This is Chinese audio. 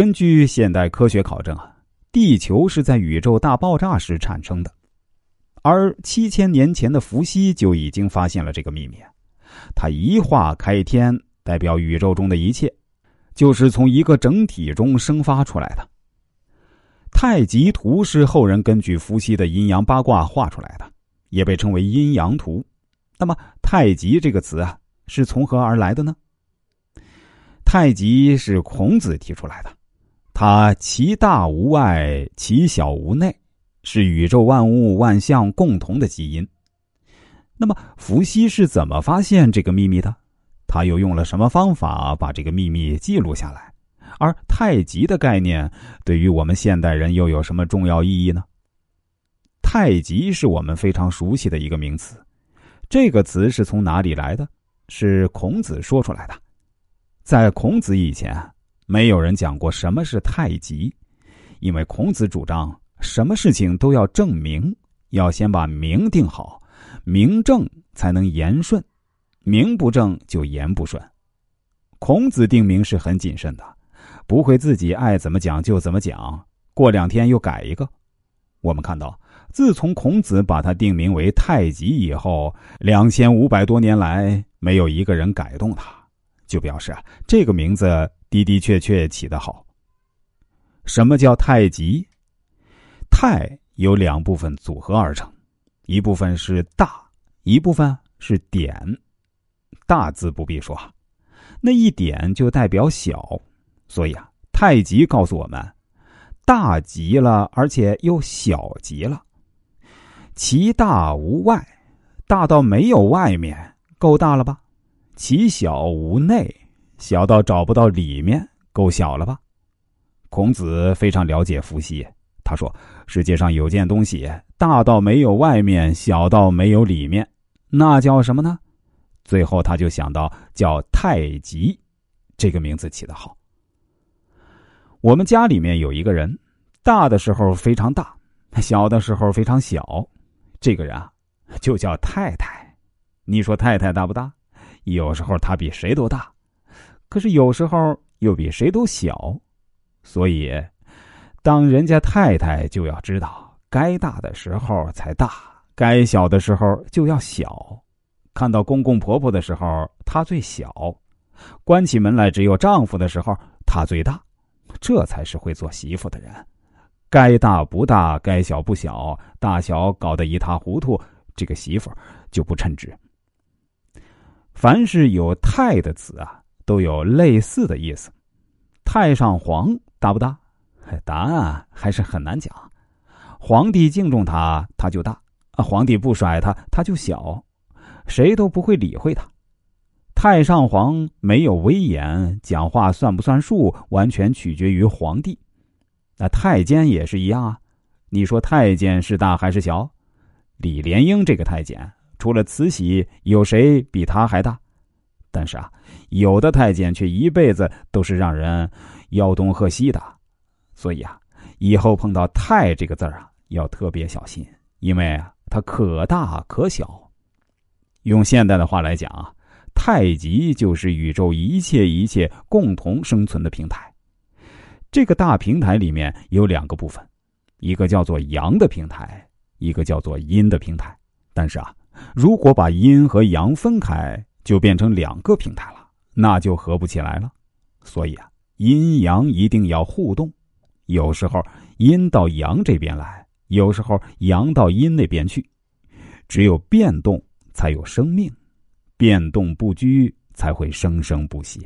根据现代科学考证啊，地球是在宇宙大爆炸时产生的，而七千年前的伏羲就已经发现了这个秘密。他一画开天，代表宇宙中的一切，就是从一个整体中生发出来的。太极图是后人根据伏羲的阴阳八卦画出来的，也被称为阴阳图。那么“太极”这个词啊，是从何而来的呢？太极是孔子提出来的，它其大无外，其小无内，是宇宙万物万象共同的基因。那么伏羲是怎么发现这个秘密的？他又用了什么方法把这个秘密记录下来？而太极的概念对于我们现代人又有什么重要意义呢？太极是我们非常熟悉的一个名词，这个词是从哪里来的？是孔子说出来的。在孔子以前，没有人讲过什么是太极，因为孔子主张什么事情都要证明，要先把名定好。名正才能言顺，名不正就言不顺。孔子定名是很谨慎的，不会自己爱怎么讲就怎么讲，过两天又改一个。我们看到，自从孔子把它定名为太极以后，两千五百多年来没有一个人改动它，就表示这个名字的的确确起得好。什么叫太极？太由两部分组合而成。一部分是大，一部分是点。大字不必说，那一点就代表小，所以啊，太极告诉我们，大极了，而且又小极了。其大无外，大到没有外面，够大了吧？其小无内，小到找不到里面，够小了吧？孔子非常了解伏羲。他说：“世界上有件东西，大到没有外面，小到没有里面，那叫什么呢？”最后，他就想到叫太极，这个名字起得好。我们家里面有一个人，大的时候非常大，小的时候非常小，这个人啊，就叫太太。你说太太大不大？有时候他比谁都大，可是有时候又比谁都小，所以。当人家太太就要知道，该大的时候才大，该小的时候就要小。看到公公婆婆的时候，她最小；关起门来只有丈夫的时候，她最大。这才是会做媳妇的人。该大不大，该小不小，大小搞得一塌糊涂，这个媳妇就不称职。凡是有“太”的词啊，都有类似的意思。太上皇大不大？答案还是很难讲。皇帝敬重他，他就大；皇帝不甩他，他就小。谁都不会理会他。太上皇没有威严，讲话算不算数，完全取决于皇帝。那太监也是一样啊。你说太监是大还是小？李莲英这个太监，除了慈禧，有谁比他还大？但是啊，有的太监却一辈子都是让人吆东喝西的。所以啊，以后碰到“太”这个字儿啊，要特别小心，因为啊，它可大可小。用现代的话来讲啊，太极就是宇宙一切一切共同生存的平台。这个大平台里面有两个部分，一个叫做阳的平台，一个叫做阴的平台。但是啊，如果把阴和阳分开，就变成两个平台了，那就合不起来了。所以啊，阴阳一定要互动。有时候阴到阳这边来，有时候阳到阴那边去，只有变动才有生命，变动不居才会生生不息。